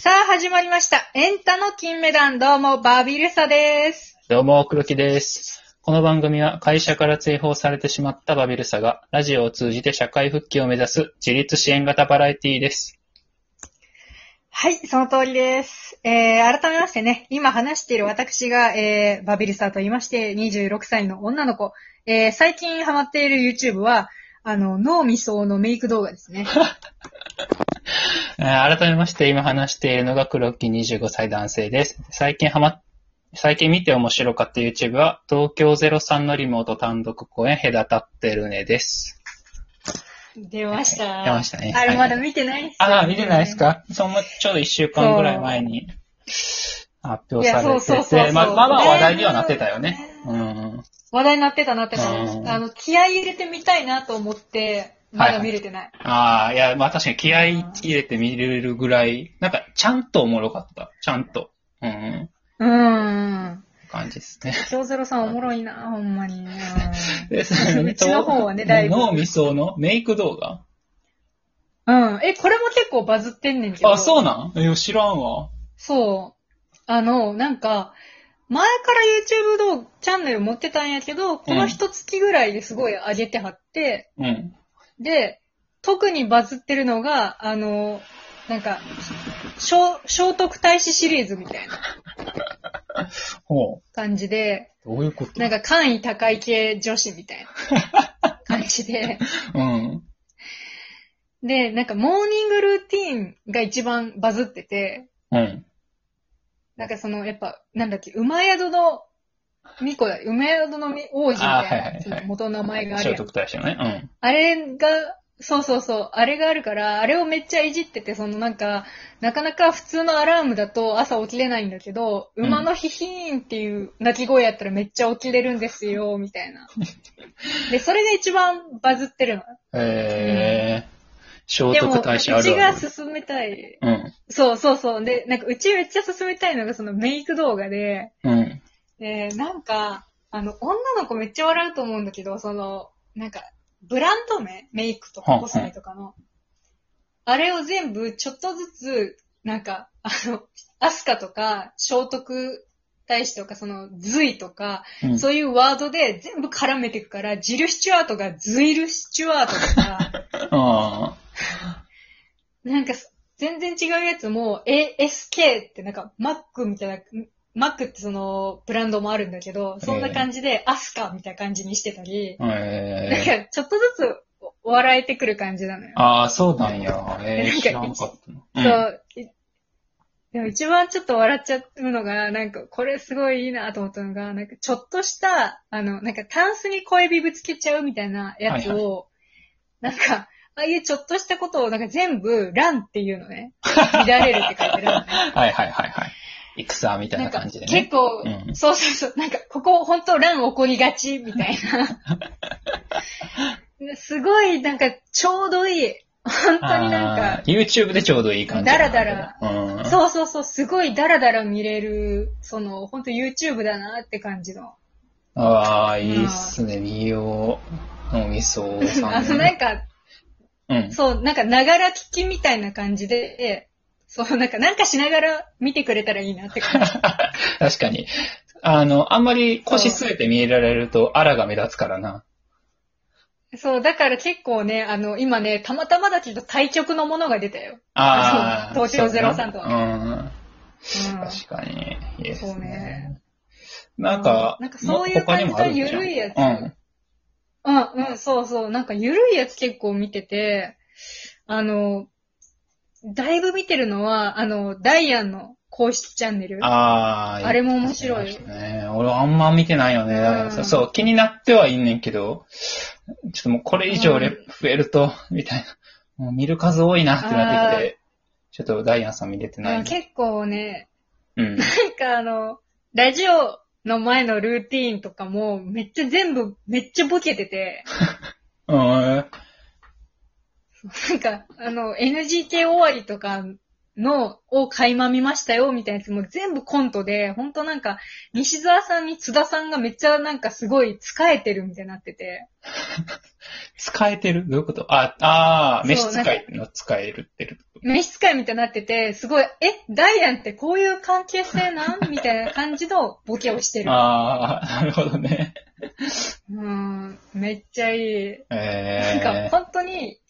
さあ、始まりました。エンタの金メダル、どうも、バビルサです。どうも、黒木です。この番組は会社から追放されてしまったバビルサが、ラジオを通じて社会復帰を目指す自立支援型バラエティです。はい、その通りです。えー、改めましてね、今話している私が、えー、バビルサと言いまして、26歳の女の子。えー、最近ハマっている YouTube は、あの、脳みそのメイク動画ですね。えー改めまして今話しているのが黒木25歳男性です。最近ハマ、最近見て面白かった YouTube は、東京03のリモート単独公演隔たってるねです。出ました。出ましたねあれ、はいまだ見てないっすよねああ、見てないですか？そのちょうど1週間ぐらい前に発表さいやそうれてそうそうそうて、まあまあまあ話題にはなってたよね。うん。話題になってたなってた。うんあの、気合い入れてみたいなと思って、まだ見れてない。ああ、いや、まあ確かに気合い入れて見れるぐらい、なんか、ちゃんとおもろかった。ちゃんと。うん。うーん。感じですね。京ゼロさんおもろいな、ほんまに。うん で、うちの方はねだいぶ脳みそのメイク動画？うん。え、これも結構バズってんねんけど。あ、そうなん？いや、知らんわ。そう。あの、なんか、前から YouTube 動画チャンネル持ってたんやけど、この一月ぐらいですごい上げてはって、うん。で、特にバズってるのが、あの、なんか、聖聖徳太子シリーズみたいな ほ感じで、う。どういうこと？なんか、簡易高い系女子みたいな 感じで、うん。で、なんか、モーニングルーティーンが一番バズってて、うん。なんかその、やっぱ、なんだっけ、馬宿の巫女だ、馬宿の王子みたいな、あはいはいはいその元の名前がある聖やん。徳太子のね。あれが、そうそうそう、あれがあるから、あれをめっちゃいじってて、そのなんか、なかなか普通のアラームだと朝起きれないんだけど、うん馬のヒヒーンっていう鳴き声やったらめっちゃ起きれるんですよ、みたいな。で、それが一番バズってるの。うん。えー。聖でも、徳うち太子あるあがる。進めたい。うん。そうそうそう。で、なんかうちめっちゃ進めたいのがそのメイク動画で、うん。で、なんか、あの、女の子めっちゃ笑うと思うんだけど、その、なんか、ブランド名？メイクとかコスメとかの。あれを全部ちょっとずつ、なんか、あの、アスカとか、聖徳太子とか、その、ズイとか、うん。そういうワードで全部絡めていくから、ジル・スチュワートがズイル・スチュワートとか、あなんか、全然違うやつも、ASK ってなんか、マックみたいな、マックってその、ブランドもあるんだけど、そんな感じで、アスカみたいな感じにしてたり、あ。なんえー。か、ちょっとずつ笑えてくる感じなのよ。ああ、そうなんや。えー、知らんかったな。そう。いでも一番ちょっと笑っちゃうのが、なんか、これすごいいいなと思ったのが、なんか、ちょっとした、あの、なんか、タンスに小指ぶつけちゃうみたいなやつを、なんか、ああいうちょっとしたことを、なんか全部、ランっていうのね。乱れるって書いてるのね。はいはいはいはい。戦みたいな感じでね。結構、うんそうそうそう、なんか、ここ本当乱起こりがち、みたいな。すごい、なんか、ちょうどいい。本当になんか YouTube でちょうどいい感じ。だらだら。うん。そうそうそう、すごいダラダラ見れる、その、本当 YouTube だなって感じの。ああ、いいっすね。見よう。脳みそさあの、んね。なんか、うん。そう、なんか、ながら聞きみたいな感じで、そう、なんか、なんかしながら見てくれたらいいなって感じ。確かに。あの、あんまり腰据えて見られると、あらが目立つからな。そう、だから結構ね、あの、今ね、たまたまだけど対局のものが出たよ。ああ。そう東京そう03とはうん。うん。確かに。いいですそうねね。なんか、なんかそういう感じのゆるいやつうん。うん、うん、そうそう。なんか、ゆるいやつ結構見てて、あの、だいぶ見てるのは、あの、ダイアンの公式チャンネル。ああ。あれも面白いね。俺あんま見てないよね。だからさうんそう、気になってはいんねんけど、ちょっともうこれ以上レうん増えると、みたいな。もう見る数多いなってなってきて、ちょっとダイアンさん見れてない、うん結構ね、うん。なんかあの、ラジオの前のルーティーンとかも、めっちゃ全部、めっちゃボケてて、うん。なんか、あの、NGK 終わりとかのを垣間見ましたよ、みたいなやつも全部コントで、ほんとなんか、西沢さんに津田さんがめっちゃなんかすごい使えてるみたいになってて。使えてる？どういうこと？あ、ああ、召使いの使えるってる。召使いみたいになってて、すごい、え、ダイアンってこういう関係性なん？みたいな感じのボケをしてる。ああ、なるほどね。うん、めっちゃいい。えなんか本当に、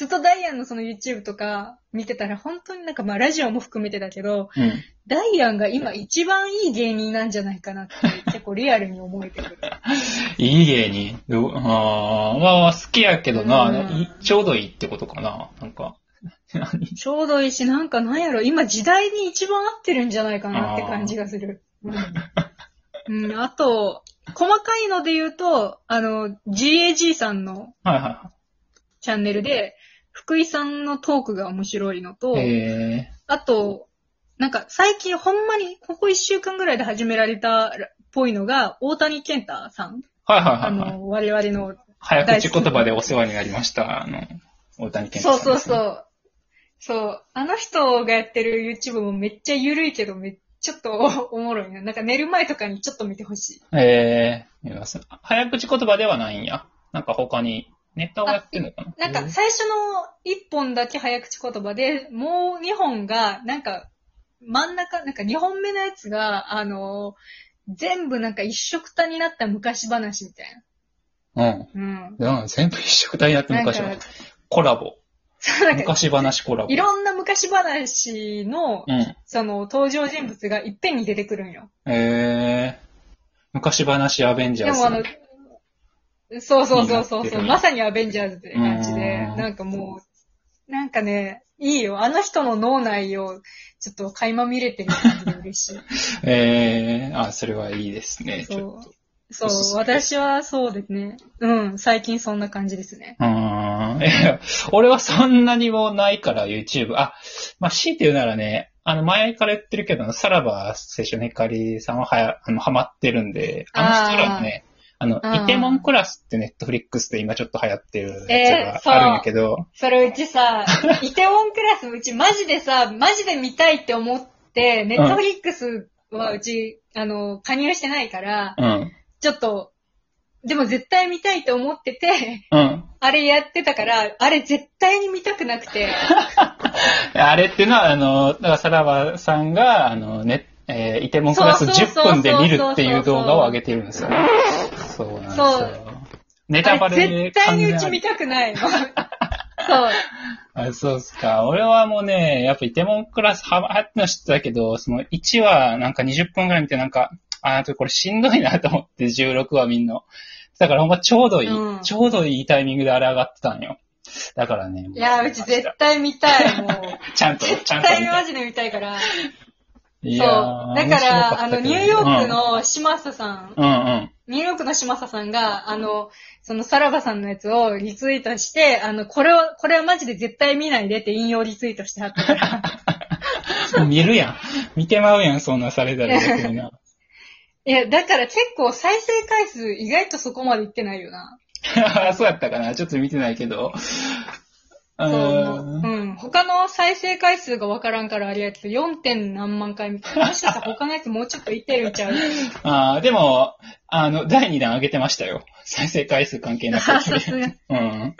ずっとダイアンのその YouTube とか見てたら本当になんかまあラジオも含めてだけど、ー、うん。ダイアンが今一番いい芸人なんじゃないかなって 結構リアルに思えてくる。いい芸人。どうああ、まあ好きやけどな、うんちょうどいいってことかな。なんか。何？ちょうどいいし、なんかなんやろ、今時代に一番合ってるんじゃないかなって感じがする。うん、うん、あと、細かいので言うと、あの、GAG さんのはいはチャンネルで、福井さんのトークが面白いのと、あと、なんか最近ほんまにここ一週間ぐらいで始められたっぽいのが、大谷健太さん。ー、はいはいあはい、はい。の、我々の。早口言葉でお世話になりました。あの、大谷健そう太さんですね、そうそう。そう。あの人がやってる YouTube もめっちゃ緩いけど、めっちゃちょっと おもろいな。なんか寝る前とかにちょっと見てほしい。ええー、います早口言葉ではないんや。なんか他にネタをやってんのかななんか最初の一本だけ早口言葉で、もう二本が、なんか真ん中、なんか二本目のやつが、あの、全部なんか一色たになった昔話みたいうん。な。うん。うん、全部一緒くたになってなんか昔は。コラボ。昔話コラボ。いろんな昔話の、うん。その登場人物がいっぺんに出てくるんよ。ええー、昔話アベンジャーズ。でもあの、そうそうそうそうそう、まさにアベンジャーズって感じで、うんなんかもう、なんかね、いいよ。あの人の脳内をちょっと垣間見れてる感じで嬉しい。え えー、あ、それはいいですね。そう、おすすめ私はそうですね。うん、最近そんな感じですね。うーん。俺はそんなにもないから YouTube。あ、まあ、強いて言うならね、あの、前から言ってるけど、さらば青春の光さんははや、あの、ハマってるんで、あの人らもね、あの、イテモンクラスってネットフリックスで今ちょっと流行ってるえーそうやつがあるんやけど、それうちさ、イテウォンクラスうちマジでさ、マジで見たいって思って、ネットフリックスはうち、あの、加入してないから、うん。ちょっと、でも絶対見たいと思ってて、うん。あれやってたから、あれ絶対に見たくなくて。あれっていうのは、あの、だからさらばさんが、あの、ね、えーイテモンクラスそうそうそう10分で見るっていう動画を上げてるんですよね。そう。ネタバレ絶対にうち見たくないの。そう。あそうっすか。俺はもうね、やっぱイテモンクラスははっての知ってたけど、その1話なんか20分くらい見てなんか、あ、なんかこれしんどいなと思って16話見んの。だからほんまちょうどいい、うんちょうどいいタイミングであれ上がってたんよ。だからね。いや、うち絶対見たい、もう。ちゃんと、ち絶ゃんと見て。対にマジで見たいから。いそう。だから、あの、ニューヨーク、の嶋佐さん、うん、うんうん。ニューヨークの嶋佐さんが、あの、そのさらばさんのやつをリツイートして、あの、これは、これはマジで絶対見ないでって引用リツイートしてはったから。も う見るやん。見てまうやん、そんなされたら逆にな。いや、だから結構再生回数意外とそこまでいってないよな。そうやったかなちょっと見てないけど。うそう、ーんうん。他の再生回数がわからんからあれやけど、4. 点何万回みたいな。もしかしたら他のやつもうちょっといってるんちゃう？あーでも、あの、第2弾上げてましたよ。再生回数関係なくあ さすが。うん。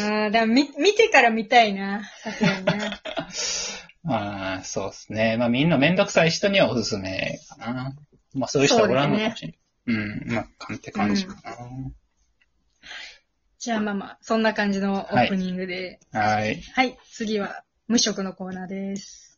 ああ、だから見、見てから見たいな。さすがにな。ああ、そうですね。まあみんなめんどくさい人にはおすすめかな。まあそういう人はおらんのかもしれない。うん、まあ、かんって感じかじゃあまあまあ、そんな感じのオープニングで。な。はい。はい、次は無職のコーナーです。